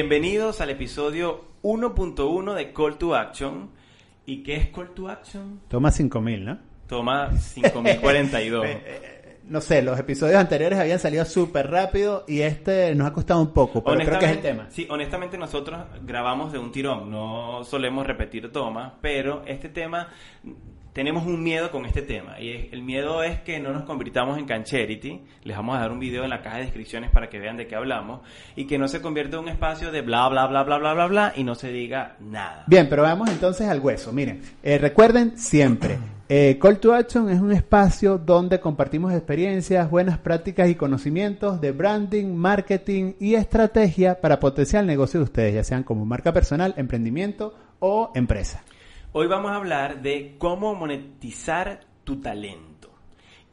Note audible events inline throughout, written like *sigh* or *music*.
Bienvenidos al episodio 1.1 de Call to Action. ¿Y qué es Call to Action? Toma 5000, ¿no? Toma 5042. *laughs* Eh, eh, no sé, los episodios anteriores habían salido súper rápido y este nos ha costado un poco, pero creo que es el tema. Sí, honestamente nosotros grabamos de un tirón, no solemos repetir tomas, pero este tema tenemos un miedo con este tema y el miedo es que no nos convirtamos en Cancherity, les vamos a dar un video en la caja de descripciones para que vean de qué hablamos y que no se convierta en un espacio de bla bla bla bla bla bla bla y no se diga nada. Bien, pero vamos entonces al hueso. Miren, eh, recuerden siempre, eh, Call to Action es un espacio donde compartimos experiencias, buenas prácticas y conocimientos de branding, marketing y estrategia para potenciar el negocio de ustedes, ya sean como marca personal, emprendimiento o empresa. Hoy vamos a hablar de cómo monetizar tu talento.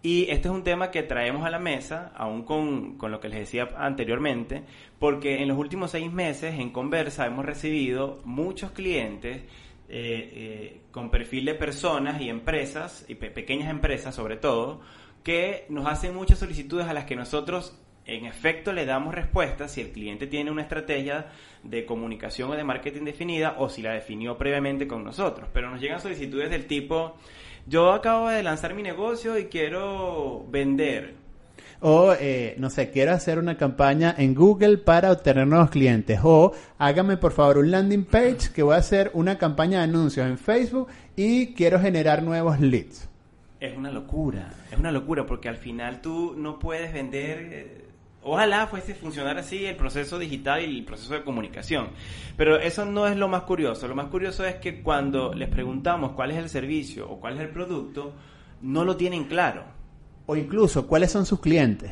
Y este es un tema que traemos a la mesa, aún con, lo que les decía anteriormente, porque en los últimos seis meses en Conversa hemos recibido muchos clientes eh, eh, con perfil de personas y empresas, y pequeñas empresas sobre todo, que nos hacen muchas solicitudes a las que nosotros en efecto le damos respuesta si el cliente tiene una estrategia de comunicación o de marketing definida o si la definió previamente con nosotros. Pero nos llegan solicitudes del tipo, yo acabo de lanzar mi negocio y quiero vender. O, eh, no sé, quiero hacer una campaña en Google para obtener nuevos clientes. O, hágame por favor un landing page que voy a hacer una campaña de anuncios en Facebook y quiero generar nuevos leads. Es una locura, es una locura porque al final tú no puedes vender eh, Ojalá fuese funcionar así el proceso digital y el proceso de comunicación. Pero eso no es lo más curioso. Lo más curioso es que cuando les preguntamos cuál es el servicio o cuál es el producto, no lo tienen claro. O incluso cuáles son sus clientes.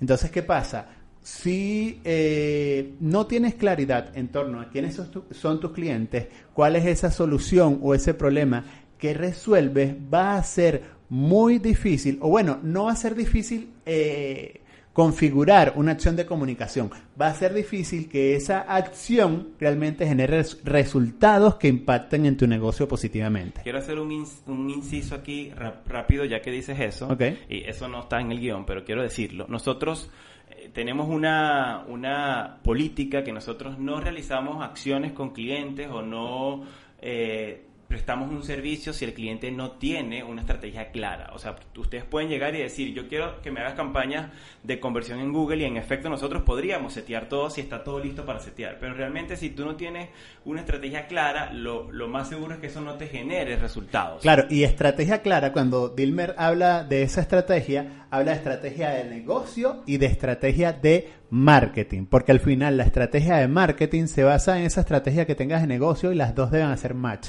Entonces, ¿qué pasa? Si eh, no tienes claridad en torno a quiénes son, tus clientes, cuál es esa solución o ese problema que resuelves, va a ser muy difícil, o bueno, no va a ser difícil eh, configurar una acción de comunicación. Va a ser difícil que esa acción realmente genere resultados que impacten en tu negocio positivamente. Quiero hacer un, inciso aquí rápido ya que dices eso. Y eso no está en el guion, pero quiero decirlo. Nosotros eh, tenemos una, una política que nosotros no realizamos acciones con clientes o no... Eh, prestamos un servicio si el cliente no tiene una estrategia clara. O sea, ustedes pueden llegar y decir, yo quiero que me hagas campañas de conversión en Google y en efecto nosotros podríamos setear todo si está todo listo para setear. Pero realmente si tú no tienes una estrategia clara, lo, lo más seguro es que eso no te genere resultados. Claro, y estrategia clara, cuando Dilmer habla de esa estrategia, habla de estrategia de negocio y de estrategia de marketing, porque al final la estrategia de marketing se basa en esa estrategia que tengas de negocio y las dos deben hacer match.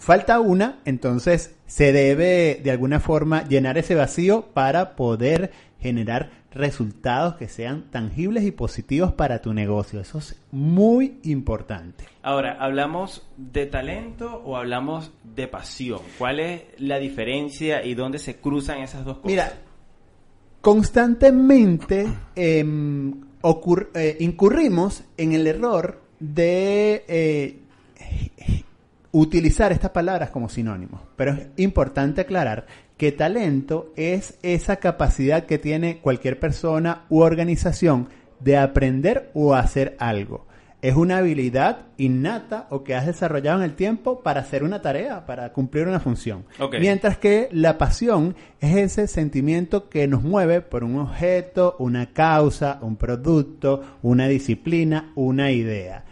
Falta una, entonces se debe de alguna forma llenar ese vacío para poder generar resultados que sean tangibles y positivos para tu negocio. Eso es muy importante. Ahora, ¿hablamos de talento o hablamos de pasión? ¿Cuál es la diferencia y dónde se cruzan esas dos cosas? Mira, constantemente em, eh, incurrimos en el error de eh, utilizar estas palabras como sinónimos, pero es importante aclarar que talento es esa capacidad que tiene cualquier persona u organización de aprender o hacer algo. Es una habilidad innata o que has desarrollado en el tiempo para hacer una tarea, para cumplir una función. Mientras que la pasión es ese sentimiento que nos mueve por un objeto, una causa, un producto, una disciplina, una idea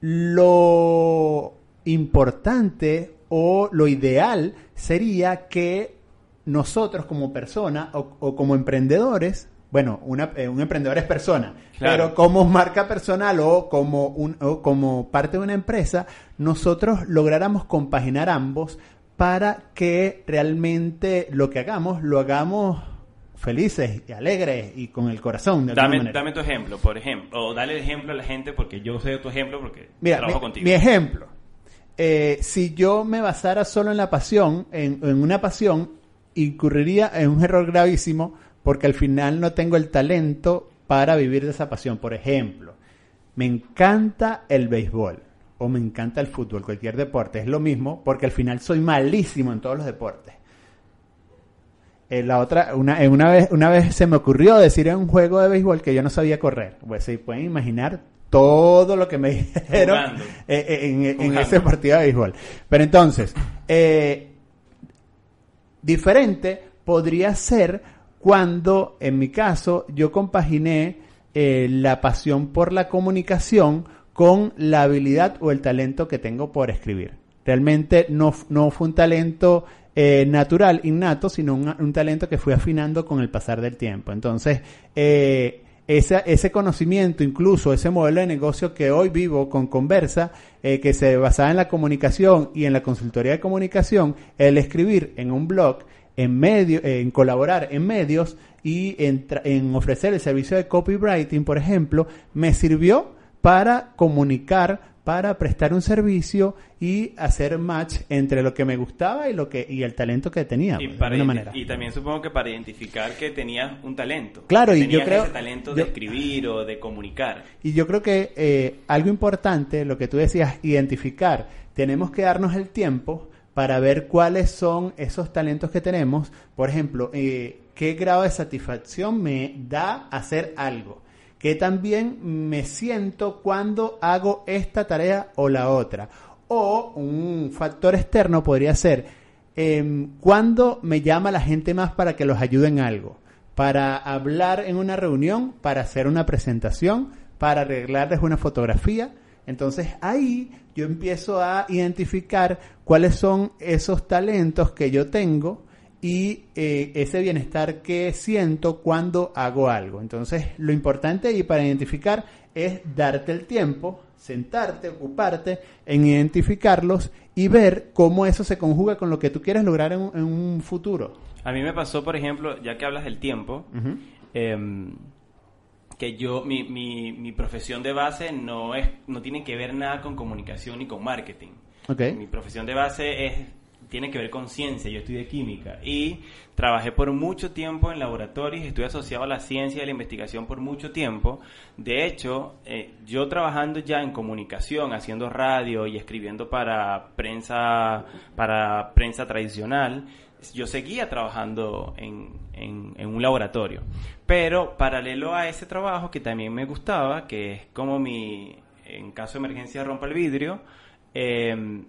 lo importante o lo ideal sería que nosotros como persona o, como emprendedores, bueno, eh, un emprendedor es persona, pero como marca personal o como, un, o como parte de una empresa, nosotros lográramos compaginar ambos para que realmente lo que hagamos lo hagamos felices y alegres y con el corazón. De dame, dame tu ejemplo, por ejemplo, o dale el ejemplo a la gente porque yo sé tu ejemplo porque trabajo contigo. Mi ejemplo, eh, si yo me basara solo en la pasión, en, en una pasión, incurriría en un error gravísimo porque al final no tengo el talento para vivir de esa pasión. Por ejemplo, me encanta el béisbol o me encanta el fútbol, cualquier deporte, es lo mismo porque al final soy malísimo en todos los deportes eh, la otra, una, eh, una, vez, una vez se me ocurrió decir en un juego de béisbol que yo no sabía correr. Pues se pueden imaginar todo lo que me *laughs* dijeron eh, en, ese partido de béisbol. Pero entonces, diferente podría ser cuando, en mi caso, yo compaginé la pasión por la comunicación con la habilidad o el talento que tengo por escribir. Realmente no, no fue un talento eh, natural, innato, sino un, talento que fui afinando con el pasar del tiempo. Entonces, eh, ese, ese, conocimiento, incluso ese modelo de negocio que hoy vivo con Conversa, eh, que se basaba en la comunicación y en la consultoría de comunicación, el escribir en un blog, en medio, en colaborar en medios y en, en ofrecer el servicio de copywriting, por ejemplo, me sirvió para comunicar para prestar un servicio y hacer match entre lo que me gustaba y lo que y el talento que tenía y, pues, de manera. y también supongo que para identificar que tenías un talento. Claro y yo creo ese talento de escribir o de comunicar. Y yo creo que eh, algo importante lo que tú decías identificar. Tenemos que darnos el tiempo para ver cuáles son esos talentos que tenemos. Por ejemplo eh, qué grado de satisfacción me da hacer algo que también me siento cuando hago esta tarea o la otra. O un factor externo podría ser eh, cuando me llama la gente más para que los ayude en algo, para hablar en una reunión, para hacer una presentación, para arreglarles una fotografía. Entonces ahí yo empiezo a identificar cuáles son esos talentos que yo tengo y eh, ese bienestar que siento cuando hago algo. Entonces, lo importante y para identificar es darte el tiempo, sentarte, ocuparte en identificarlos y ver cómo eso se conjuga con lo que tú quieres lograr en, un futuro. A mí me pasó, por ejemplo, ya que hablas del tiempo, em, que yo, mi, mi, mi, profesión de base no, es, no tiene que ver nada con comunicación ni con marketing. Mi profesión de base es tiene que ver con ciencia, yo estudié química y trabajé por mucho tiempo en laboratorios, estuve asociado a la ciencia y a la investigación por mucho tiempo. De hecho, eh, yo trabajando ya en comunicación, haciendo radio y escribiendo para prensa, para prensa tradicional, yo seguía trabajando en, en, un laboratorio. Pero paralelo a ese trabajo que también me gustaba, que es como mi, en caso de emergencia rompa el vidrio, eh,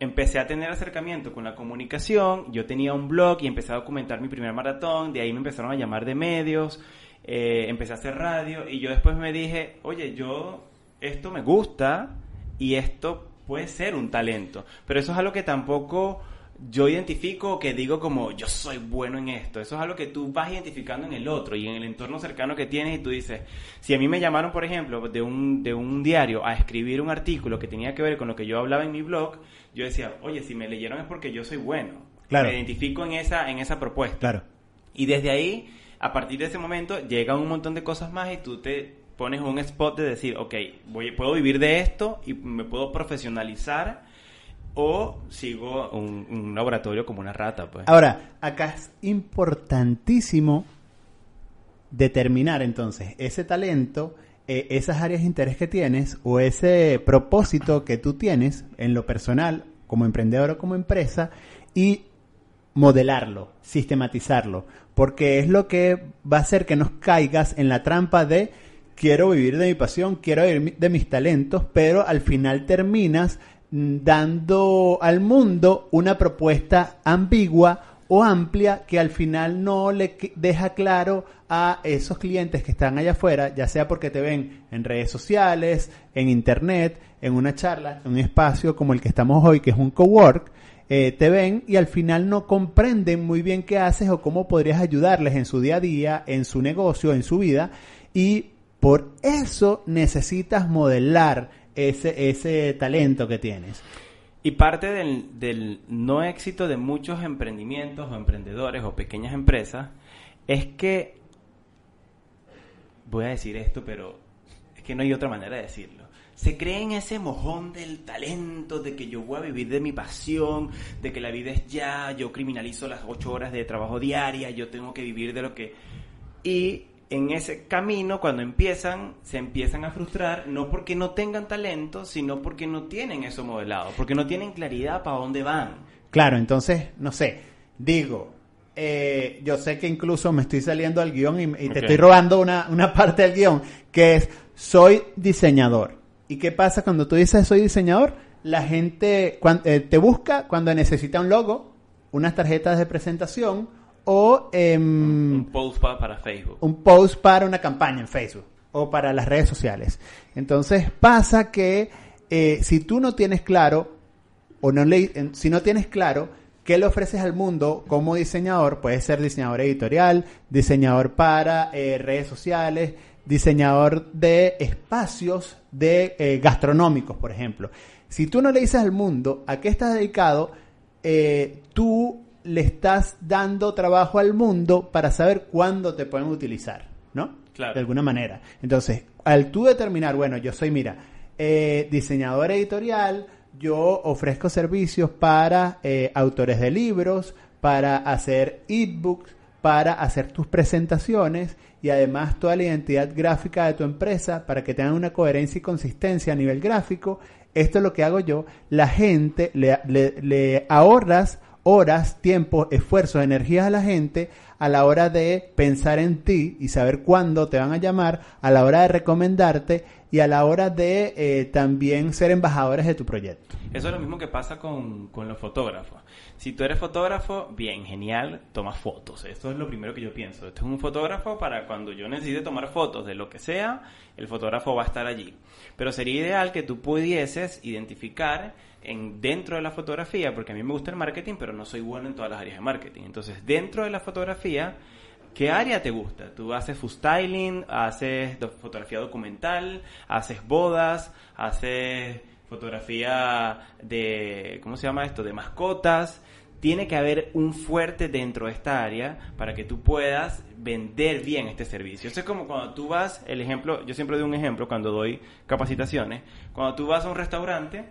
empecé a tener acercamiento con la comunicación, yo tenía un blog y empecé a documentar mi primer maratón, de ahí me empezaron a llamar de medios, eh, empecé a hacer radio y yo después me dije, oye, yo esto me gusta y esto puede ser un talento, pero eso es algo que tampoco yo identifico que digo como yo soy bueno en esto. Eso es algo que tú vas identificando en el otro y en el entorno cercano que tienes y tú dices, si a mí me llamaron, por ejemplo, de un, de un diario a escribir un artículo que tenía que ver con lo que yo hablaba en mi blog, yo decía, oye, si me leyeron es porque yo soy bueno. Claro. Me identifico en esa, en esa propuesta. Claro. Y desde ahí, a partir de ese momento, llegan un montón de cosas más y tú te pones un spot de decir, ok, voy, puedo vivir de esto y me puedo profesionalizar o sigo un, laboratorio como una rata. Pues. Ahora, acá es importantísimo determinar entonces ese talento, eh, esas áreas de interés que tienes o ese propósito que tú tienes en lo personal, como emprendedor o como empresa, y modelarlo, sistematizarlo, porque es lo que va a hacer que nos caigas en la trampa de quiero vivir de mi pasión, quiero vivir de mis talentos, pero al final terminas dando al mundo una propuesta ambigua o amplia que al final no le deja claro a esos clientes que están allá afuera, ya sea porque te ven en redes sociales, en internet, en una charla, en un espacio como el que estamos hoy, que es un cowork, eh, te ven y al final no comprenden muy bien qué haces o cómo podrías ayudarles en su día a día, en su negocio, en su vida, y por eso necesitas modelar ese, ese talento que tienes. Y parte del, del, no éxito de muchos emprendimientos o emprendedores o pequeñas empresas es que, voy a decir esto, pero es que no hay otra manera de decirlo. Se creen ese mojón del talento, de que yo voy a vivir de mi pasión, de que la vida es ya, yo criminalizo las ocho horas de trabajo diaria, yo tengo que vivir de lo que... Y en ese camino, cuando empiezan, se empiezan a frustrar, no porque no tengan talento, sino porque no tienen eso modelado, porque no tienen claridad para dónde van. Claro, entonces, no sé, digo, eh, yo sé que incluso me estoy saliendo al guion y, y te estoy robando una, una parte del guion, que es soy diseñador. ¿Y qué pasa cuando tú dices soy diseñador? La gente cuan- eh, te busca cuando necesita un logo, unas tarjetas de presentación o em, Un post pa- para Facebook. un post para una campaña en Facebook o para las redes sociales. Entonces pasa que eh, si tú no tienes claro o no le, si no tienes claro qué le ofreces al mundo como diseñador, puedes ser diseñador editorial, diseñador para eh, redes sociales, diseñador de espacios de eh, gastronómicos, por ejemplo. Si tú no le dices al mundo a qué estás dedicado, tú le estás dando trabajo al mundo para saber cuándo te pueden utilizar, ¿no? Claro. De alguna manera. Entonces, al tú determinar, bueno, yo soy, mira, eh, diseñador editorial, yo ofrezco servicios para eh, autores de libros, para hacer ebooks, para hacer tus presentaciones y además toda la identidad gráfica de tu empresa para que tengan una coherencia y consistencia a nivel gráfico. Esto es lo que hago yo. La gente le, le- le ahorras horas, tiempo, esfuerzos, energías a la gente a la hora de pensar en ti y saber cuándo te van a llamar, a la hora de recomendarte y a la hora de eh, también ser embajadores de tu proyecto. Eso es lo mismo que pasa con, con los fotógrafos. Si tú eres fotógrafo, bien, genial, tomas fotos. Esto es lo primero que yo pienso. Este es un fotógrafo para cuando yo necesite tomar fotos de lo que sea, el fotógrafo va a estar allí. Pero sería ideal que tú pudieses identificar en, dentro de la fotografía, porque a mí me gusta el marketing, pero no soy bueno en todas las áreas de marketing. Entonces, dentro de la fotografía, ¿Qué área te gusta? Tú haces food styling, haces fotografía documental, haces bodas, haces fotografía de, ¿cómo se llama esto? De mascotas. Tiene que haber un fuerte dentro de esta área para que tú puedas vender bien este servicio. Eso es como cuando tú vas, el ejemplo, yo siempre doy un ejemplo cuando doy capacitaciones, cuando tú vas a un restaurante,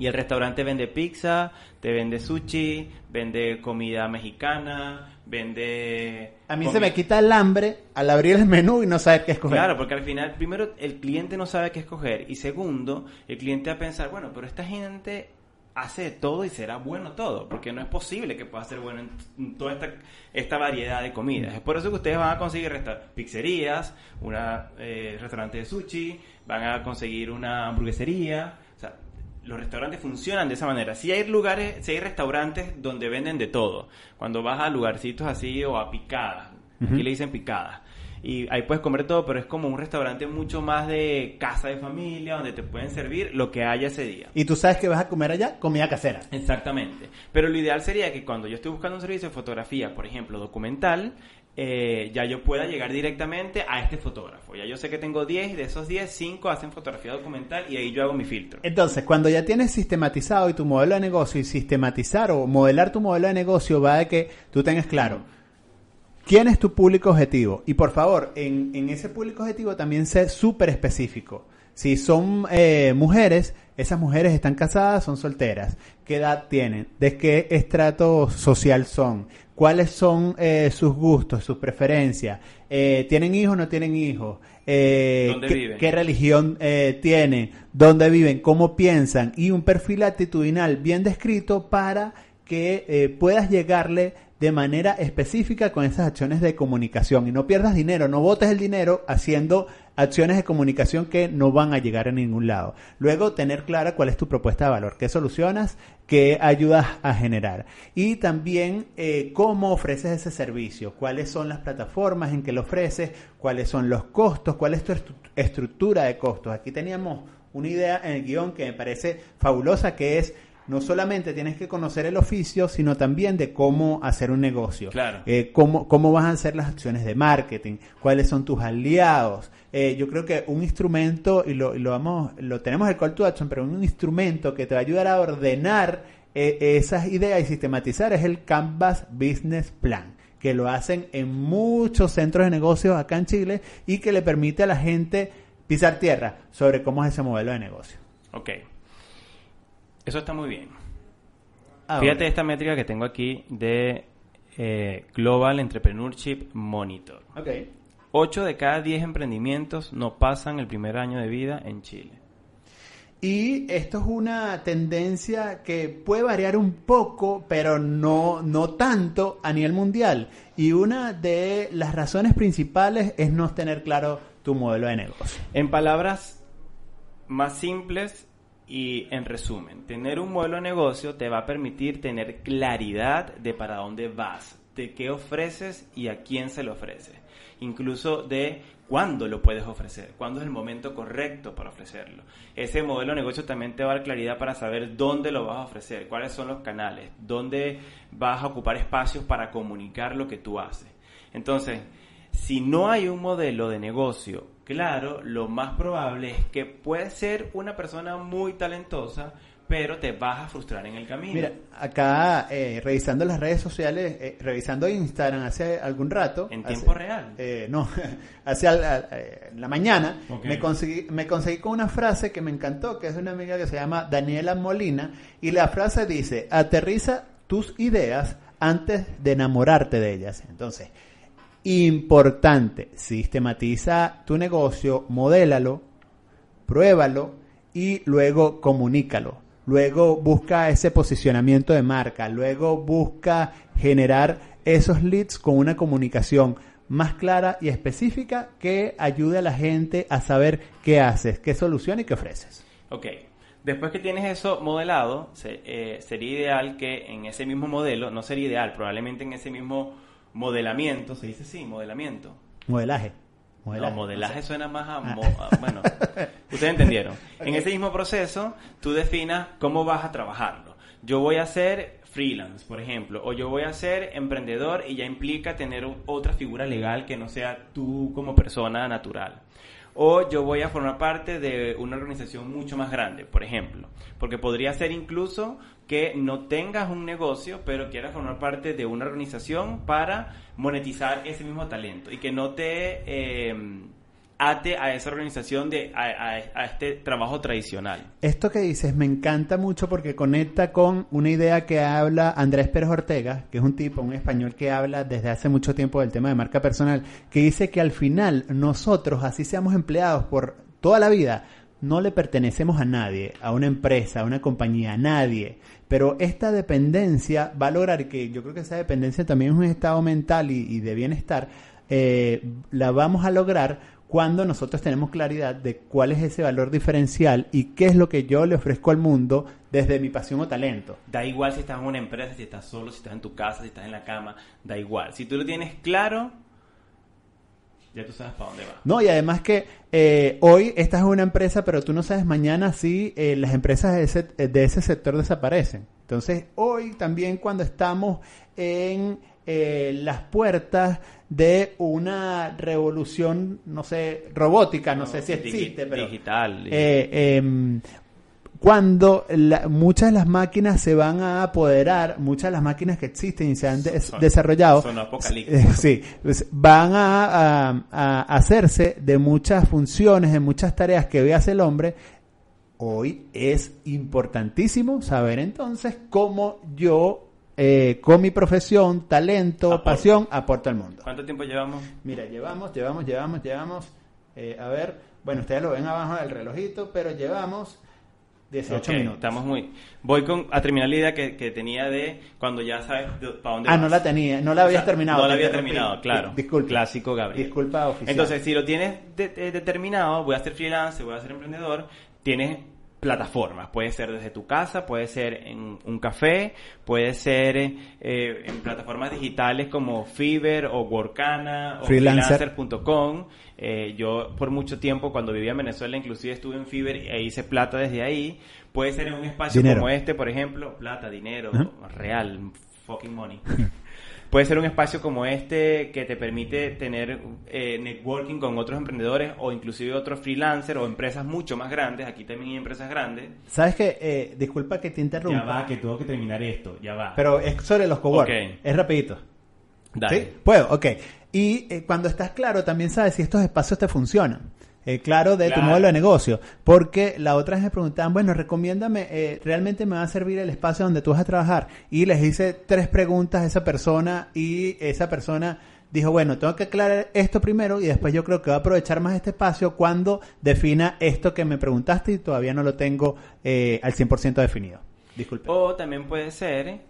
y el restaurante vende pizza, te vende sushi, vende comida mexicana, vende... A mí se me quita el hambre al abrir el menú y no saber qué escoger. Claro, porque al final, primero, el cliente no sabe qué escoger. Y segundo, el cliente va a pensar, bueno, pero esta gente hace de todo y será bueno todo. Porque no es posible que pueda ser bueno en, toda esta, esta variedad de comidas. Es por eso que ustedes van a conseguir pizzerías, una eh, restaurante de sushi, van a conseguir una hamburguesería. Los restaurantes funcionan de esa manera. Si hay lugares, si hay restaurantes donde venden de todo. Cuando vas a lugarcitos así o a picadas, aquí le dicen picadas. Y ahí puedes comer todo, pero es como un restaurante mucho más de casa de familia, donde te pueden servir lo que haya ese día. Y tú sabes que vas a comer allá comida casera. Exactamente. Pero lo ideal sería que cuando yo estoy buscando un servicio de fotografía, por ejemplo, documental, eh, ya yo pueda llegar directamente a este fotógrafo. Ya yo sé que tengo 10 y de esos 10, 5 hacen fotografía documental y ahí yo hago mi filtro. Entonces, cuando ya tienes sistematizado y tu modelo de negocio y sistematizar o modelar tu modelo de negocio va de que tú tengas claro quién es tu público objetivo. Y por favor, en, ese público objetivo también sé súper específico. Si son eh, mujeres, esas mujeres están casadas, son solteras. ¿Qué edad tienen? ¿De qué estrato social son? ¿Cuáles son eh, sus gustos, sus preferencias? Eh, ¿Tienen hijos o no tienen hijos? Eh, ¿Dónde ¿qué- viven? qué religión eh, tienen, dónde viven, cómo piensan y un perfil actitudinal bien descrito para que puedas llegarle de manera específica con esas acciones de comunicación y no pierdas dinero, no botes el dinero haciendo acciones de comunicación que no van a llegar a ningún lado. Luego tener clara cuál es tu propuesta de valor, qué solucionas, qué ayudas a generar y también eh, cómo ofreces ese servicio, cuáles son las plataformas en que lo ofreces, cuáles son los costos, cuál es tu estru- estructura de costos. Aquí teníamos una idea en el guion que me parece fabulosa que es no solamente tienes que conocer el oficio, sino también de cómo hacer un negocio. Claro. Eh, cómo, cómo vas a hacer las acciones de marketing, cuáles son tus aliados. Eh, yo creo que un instrumento, y lo, y lo vamos, lo tenemos el call to action, pero un instrumento que te va a ayudar a ordenar eh, esas ideas y sistematizar es el Canvas Business Plan que lo hacen en muchos centros de negocios acá en Chile y que le permite a la gente pisar tierra sobre cómo es ese modelo de negocio. Ok. Eso está muy bien. Ahora, Fíjate esta métrica que tengo aquí de eh, Global Entrepreneurship Monitor. ok. 8 de cada 10 emprendimientos no pasan el primer año de vida en Chile. Y esto es una tendencia que puede variar un poco, pero no, no tanto a nivel mundial. Y una de las razones principales es no tener claro tu modelo de negocio. En palabras más simples y en resumen, tener un modelo de negocio te va a permitir tener claridad de para dónde vas, de qué ofreces y a quién se lo ofreces. Incluso de cuándo lo puedes ofrecer, cuándo es el momento correcto para ofrecerlo. Ese modelo de negocio también te va a dar claridad para saber dónde lo vas a ofrecer, cuáles son los canales, dónde vas a ocupar espacios para comunicar lo que tú haces. Entonces, si no hay un modelo de negocio claro, lo más probable es que puedes ser una persona muy talentosa, pero te vas a frustrar en el camino. Mira, acá eh, revisando las redes sociales, eh, revisando Instagram hace algún rato. ¿En tiempo real? Eh, no, *laughs* hace la mañana me, conseguí, me conseguí con una frase que me encantó, que es de una amiga que se llama Daniela Molina, y la frase dice, aterriza tus ideas antes de enamorarte de ellas. Entonces, importante, sistematiza tu negocio, modélalo, pruébalo y luego comunícalo. Luego busca ese posicionamiento de marca, luego busca generar esos leads con una comunicación más clara y específica que ayude a la gente a saber qué haces, qué solución y qué ofreces. Ok, después que tienes eso modelado, eh, sería ideal que en ese mismo modelo, no sería ideal, probablemente en ese mismo modelamiento, se dice sí, modelamiento. Modelaje. Modelaje, no, modelaje suena más a, ah. Bueno, *laughs* ustedes entendieron. En ese mismo proceso, tú definas cómo vas a trabajarlo. Yo voy a ser freelance, por ejemplo, o yo voy a ser emprendedor y ya implica tener otra figura legal que no sea tú como persona natural o yo voy a formar parte de una organización mucho más grande, por ejemplo. Porque podría ser incluso que no tengas un negocio, pero quieras formar parte de una organización para monetizar ese mismo talento y que no te... Eh, ate a esa organización, de, a, este trabajo tradicional. Esto que dices me encanta mucho porque conecta con una idea que habla Andrés Pérez Ortega, que es un tipo, un español que habla desde hace mucho tiempo del tema de marca personal, que dice que al final nosotros, así seamos empleados por toda la vida, no le pertenecemos a nadie, a una empresa, a una compañía, a nadie. Pero esta dependencia va a lograr que yo creo que esa dependencia también es un estado mental y, de bienestar, eh, la vamos a lograr cuando nosotros tenemos claridad de cuál es ese valor diferencial y qué es lo que yo le ofrezco al mundo desde mi pasión o talento. Da igual si estás en una empresa, si estás solo, si estás en tu casa, si estás en la cama, da igual. Si tú lo tienes claro, ya tú sabes para dónde va. No, y además que eh, hoy estás en una empresa, pero tú no sabes mañana si eh, las empresas de ese, de ese sector desaparecen. Entonces, hoy también cuando estamos en eh, las puertas de una revolución, no sé, robótica, no, sé si existe, pero digital. Eh, em, cuando muchas de las máquinas se van a apoderar, muchas de las máquinas que existen y se han desarrollado, sí, pues, van a, hacerse de muchas funciones, de muchas tareas que hoy hace el hombre. Hoy es importantísimo saber entonces cómo yo eh, con mi profesión, talento, pasión, aporto al mundo. ¿Cuánto tiempo llevamos? Mira, llevamos, llevamos, llevamos, llevamos, eh, a ver, bueno, ustedes lo ven abajo del relojito, pero llevamos 18 minutos. Estamos muy... Voy con, a terminar la idea que, tenía de cuando ya sabes para dónde Ah, no la tenía, no la habías terminado. No la había terminado, claro. Disculpa. Clásico, Gabriel. Disculpa, oficial. Entonces, si lo tienes determinado, voy a ser freelance, voy a ser emprendedor, tienes plataformas. Puede ser desde tu casa, puede ser en un café, puede ser eh, en plataformas digitales como Fiverr o Workana o freelancer.com. Eh, yo por mucho tiempo cuando vivía en Venezuela inclusive estuve en Fiverr e hice plata desde ahí. Puede ser en un espacio como este, por ejemplo, plata, dinero, real, fucking money. *laughs* Puede ser un espacio como este que te permite tener eh, networking con otros emprendedores o inclusive otros freelancers o empresas mucho más grandes. Aquí también hay empresas grandes. ¿Sabes qué? Eh, disculpa que te interrumpa. Ya va, que tengo que terminar esto. Ya va. Pero es sobre los cowork. Es rapidito. Dale. ¿Sí? Puedo, ok. Y eh, cuando estás claro, también sabes si estos espacios te funcionan. Eh, claro de tu modelo de negocio. Porque la otra vez me preguntaban, bueno, recomiéndame, eh, ¿realmente me va a servir el espacio donde tú vas a trabajar? Y les hice tres preguntas a esa persona y esa persona dijo, bueno, tengo que aclarar esto primero y después yo creo que va a aprovechar más este espacio cuando defina esto que me preguntaste y todavía no lo tengo eh, al 100% definido. Disculpe. O también puede ser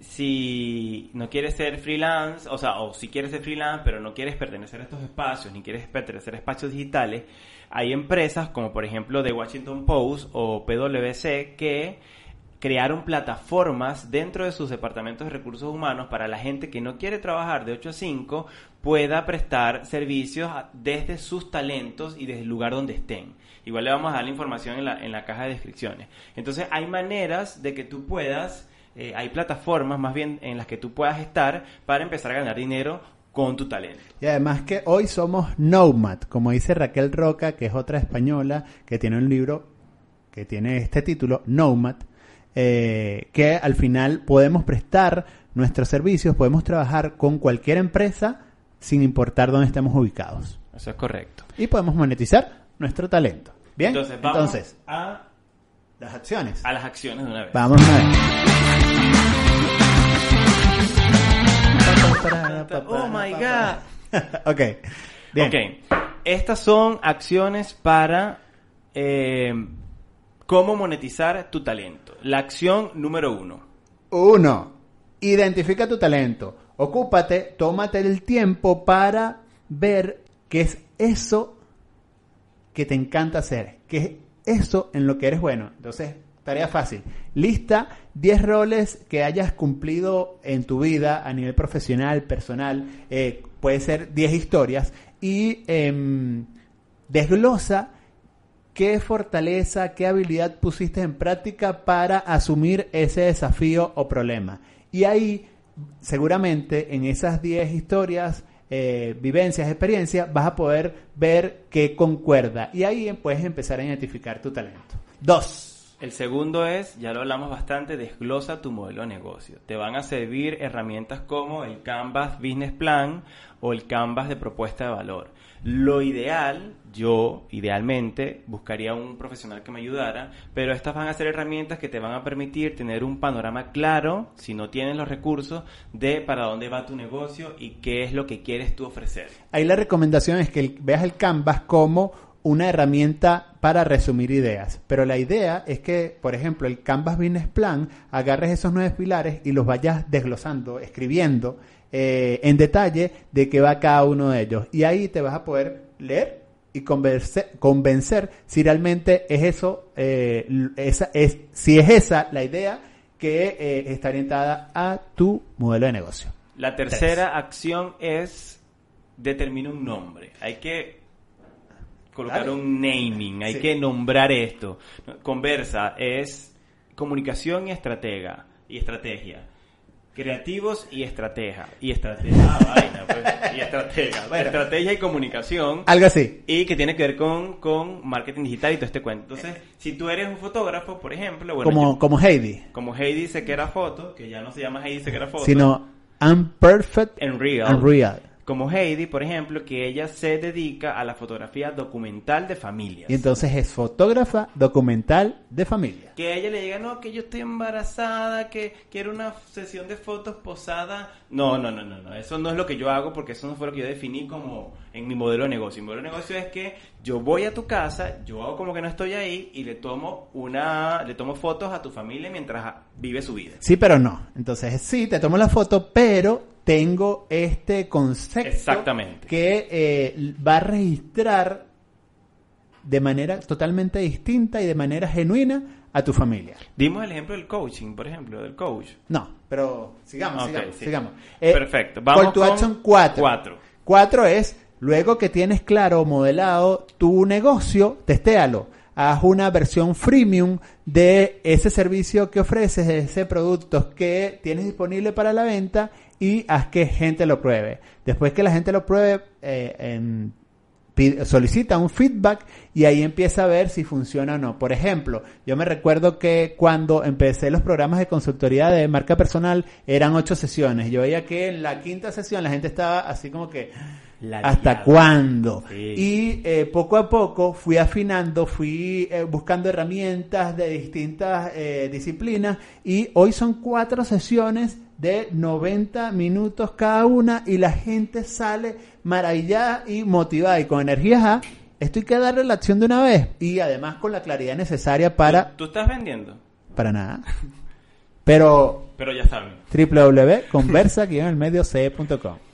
si no quieres ser freelance, o sea, o si quieres ser freelance, pero no quieres pertenecer a estos espacios, ni quieres pertenecer a espacios digitales, hay empresas como por ejemplo The Washington Post o PwC que crearon plataformas dentro de sus departamentos de recursos humanos para la gente que no quiere trabajar de 8 a 5 pueda prestar servicios desde sus talentos y desde el lugar donde estén. Igual le vamos a dar la información en la, en la caja de descripciones. Entonces hay maneras de que tú puedas, eh, hay plataformas más bien en las que tú puedas estar para empezar a ganar dinero con tu talento. Y además que hoy somos Nomad, como dice Raquel Roca, que es otra española que tiene un libro que tiene este título, Nomad, eh, que al final podemos prestar nuestros servicios, podemos trabajar con cualquier empresa sin importar dónde estemos ubicados. Eso es correcto. Y podemos monetizar nuestro talento. Bien, Entonces, vamos a las acciones. A las acciones de una vez. Vamos una vez. Oh my god. *laughs* ok. Bien. Ok. Estas son acciones para eh, cómo monetizar tu talento. La acción número uno. Uno. Identifica tu talento. Ocúpate, tómate el tiempo para ver qué es eso que te encanta hacer, qué eso en lo que eres bueno. Entonces, tarea fácil. Lista 10 roles que hayas cumplido en tu vida a nivel profesional, personal. Eh, puede ser 10 historias. Y em, desglosa qué fortaleza, qué habilidad pusiste en práctica para asumir ese desafío o problema. Y ahí, seguramente, en esas 10 historias, eh, vivencias, experiencias, vas a poder ver qué concuerda. Y ahí puedes empezar a identificar tu talento. Dos. El segundo es, ya lo hablamos bastante, desglosa tu modelo de negocio. Te van a servir herramientas como el Canvas Business Plan o el Canvas de propuesta de valor. Lo ideal, yo idealmente buscaría un profesional que me ayudara, pero estas van a ser herramientas que te van a permitir tener un panorama claro, si no tienes los recursos, de para dónde va tu negocio y qué es lo que quieres tú ofrecer. Ahí la recomendación es que veas el Canvas como una herramienta para resumir ideas. Pero la idea es que, por ejemplo, el Canvas Business Plan, agarres esos nueve pilares y los vayas desglosando, escribiendo eh, en detalle de qué va cada uno de ellos. Y ahí te vas a poder leer y convencer, convencer si realmente es eso, eh, esa, es, si es esa la idea que eh, está orientada a tu modelo de negocio. La tercera acción es determina un nombre. Hay que colocar un naming, hay que nombrar esto. Conversa es comunicación y estratega y estrategia. Creativos y estratega. Y estratega. Ah, *laughs* vaina, pues. Y estratega. Estrategia y comunicación. Algo así. Y que tiene que ver con, con marketing digital y todo este cuento. Entonces, si tú eres un fotógrafo, por ejemplo. Bueno, como, como Heidi. Como Heidi se queda foto, que ya no se llama Heidi se queda foto. Sino and Real. And real como Heidi, por ejemplo, que ella se dedica a la fotografía documental de familias. Y entonces es fotógrafa documental de familias. Que a ella le diga, no, que yo estoy embarazada, que quiero una sesión de fotos posada. No, no, no, no, no, eso no es lo que yo hago porque eso no fue lo que yo definí como en mi modelo de negocio. Mi modelo de negocio es que yo voy a tu casa, yo hago como que no estoy ahí y le tomo una, le tomo fotos a tu familia mientras vive su vida. Sí, pero no. Entonces, sí, te tomo la foto, pero tengo este concepto Exactamente. que eh, va a registrar de manera totalmente distinta y de manera genuina a tu familia. Dimos el ejemplo del coaching, por ejemplo, del coach. No, pero sigamos, sigamos, sigamos. Eh, Perfecto. Vamos call to action 4. 4 es, luego que tienes claro, modelado tu negocio, testéalo. Haz una versión freemium de ese servicio que ofreces, de ese producto que tienes disponible para la venta y haz que gente lo pruebe. Después que la gente lo pruebe, eh, solicita un feedback y ahí empieza a ver si funciona o no. Por ejemplo, yo me recuerdo que cuando empecé los programas de consultoría de marca personal eran ocho sesiones. Yo veía que en la quinta sesión la gente estaba así como que... ¿Hasta cuándo? Y eh, poco a poco fui afinando, fui eh, buscando herramientas de distintas disciplinas y hoy son cuatro sesiones de 90 minutos cada una y la gente sale maravillada y motivada y con energías a esto hay que darle la acción de una vez y además con la claridad necesaria para ¿Tú estás vendiendo? para nada. Pero Pero ya saben. www.conversa-elmedioc.com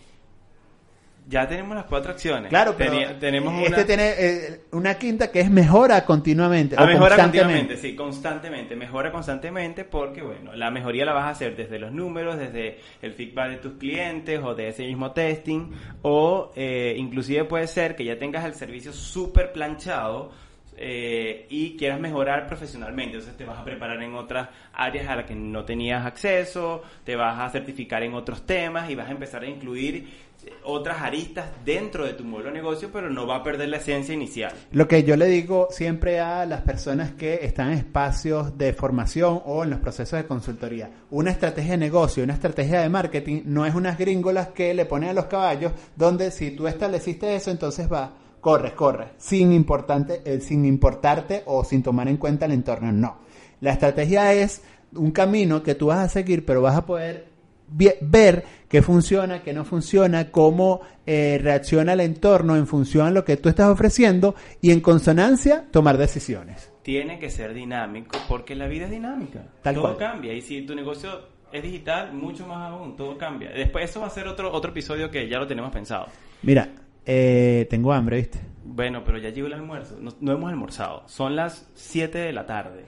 Ya tenemos las cuatro acciones. Claro, pero Teni- tenemos este una... tiene eh, una quinta que es mejora continuamente. Ah, mejora constantemente. continuamente, sí, constantemente, mejora constantemente porque, bueno, la mejoría la vas a hacer desde los números, desde el feedback de tus clientes o de ese mismo testing, o eh, inclusive puede ser que ya tengas el servicio súper planchado eh, y quieras mejorar profesionalmente, entonces te vas a preparar en otras áreas a las que no tenías acceso, te vas a certificar en otros temas y vas a empezar a incluir eh, otras aristas dentro de tu modelo de negocio, pero no va a perder la esencia inicial. Lo que yo le digo siempre a las personas que están en espacios de formación o en los procesos de consultoría, una estrategia de negocio, una estrategia de marketing no es unas gringolas que le ponen a los caballos donde si tú estableciste eso, entonces va, corres, corres, sin, importante, eh, sin importarte o sin tomar en cuenta el entorno, no. La estrategia es un camino que tú vas a seguir, pero vas a poder ver qué funciona, qué no funciona, cómo eh, reacciona el entorno en función a lo que tú estás ofreciendo y en consonancia tomar decisiones. tiene que ser dinámico porque la vida es dinámica. Tal todo cual. cambia y si tu negocio es digital, mucho más aún, todo cambia. Después eso va a ser otro otro episodio que ya lo tenemos pensado. Mira, eh, tengo hambre, ¿viste? Bueno, pero ya llegó el almuerzo. No, no hemos almorzado. Son las 7 de la tarde.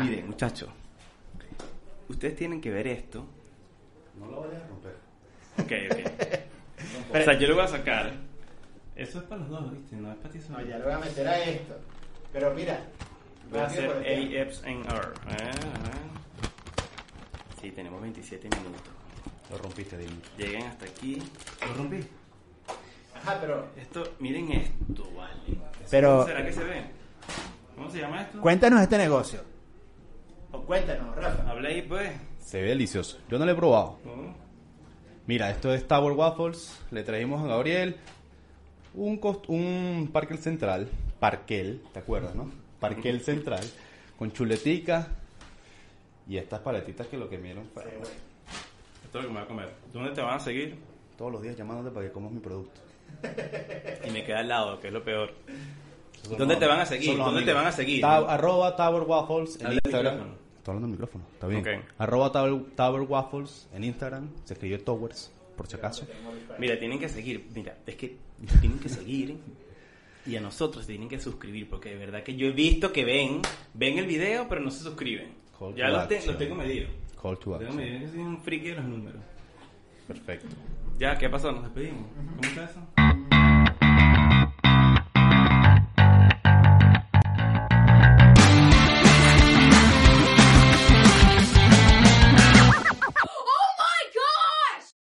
Miren, muchachos. Ustedes tienen que ver esto. No lo vayas a romper. Ok, ok. *laughs* o sea, yo lo voy a sacar. Eso es para los dos, ¿viste? No es para ti solo. lo voy a meter a esto. Pero mira, Voy a hacer AFs en R. Eh, eh. Sí, tenemos 27 minutos. Lo rompiste, Dini. Lleguen hasta aquí. Lo rompí. Ajá, pero Esto, miren esto, vale. Pero- ¿Será que se ve? ¿Cómo se llama esto? cuéntanos este negocio. O cuéntanos, Rafa. Habla ahí, pues. Se ve delicioso. Yo no lo he probado. Mira, esto es Tower Waffles. Le trajimos a Gabriel un, cost- un parquel central. Parquel, ¿te acuerdas, no? Parquel central. Con chuletica. Y estas paletitas que lo que vieron fue Esto es lo que me voy a comer. ¿Dónde te van a seguir? todos los días llamándote para que comas mi producto. Y me queda al lado, que es lo peor. ¿Dónde los- te van a seguir? los ¿Dónde te van a seguir? Ta- arroba Tower Waffles en Habla al Instagram. micrófono. Estoy hablando al micrófono, está bien. Ok. Arroba Tower, Tower Waffles en Instagram. Se escribe Towers, por si acaso. Mira, tienen que seguir. Mira, es que *laughs* tienen que seguir. Y a nosotros tienen que suscribir, porque de verdad que yo he visto que ven, ven el video, pero no se suscriben. Call Ya to lo, te- action. tengo medido. Call to action. Yo soy un friki de los números. Perfecto. Ya, ¿qué pasó? Nos despedimos. ¿Cómo está eso?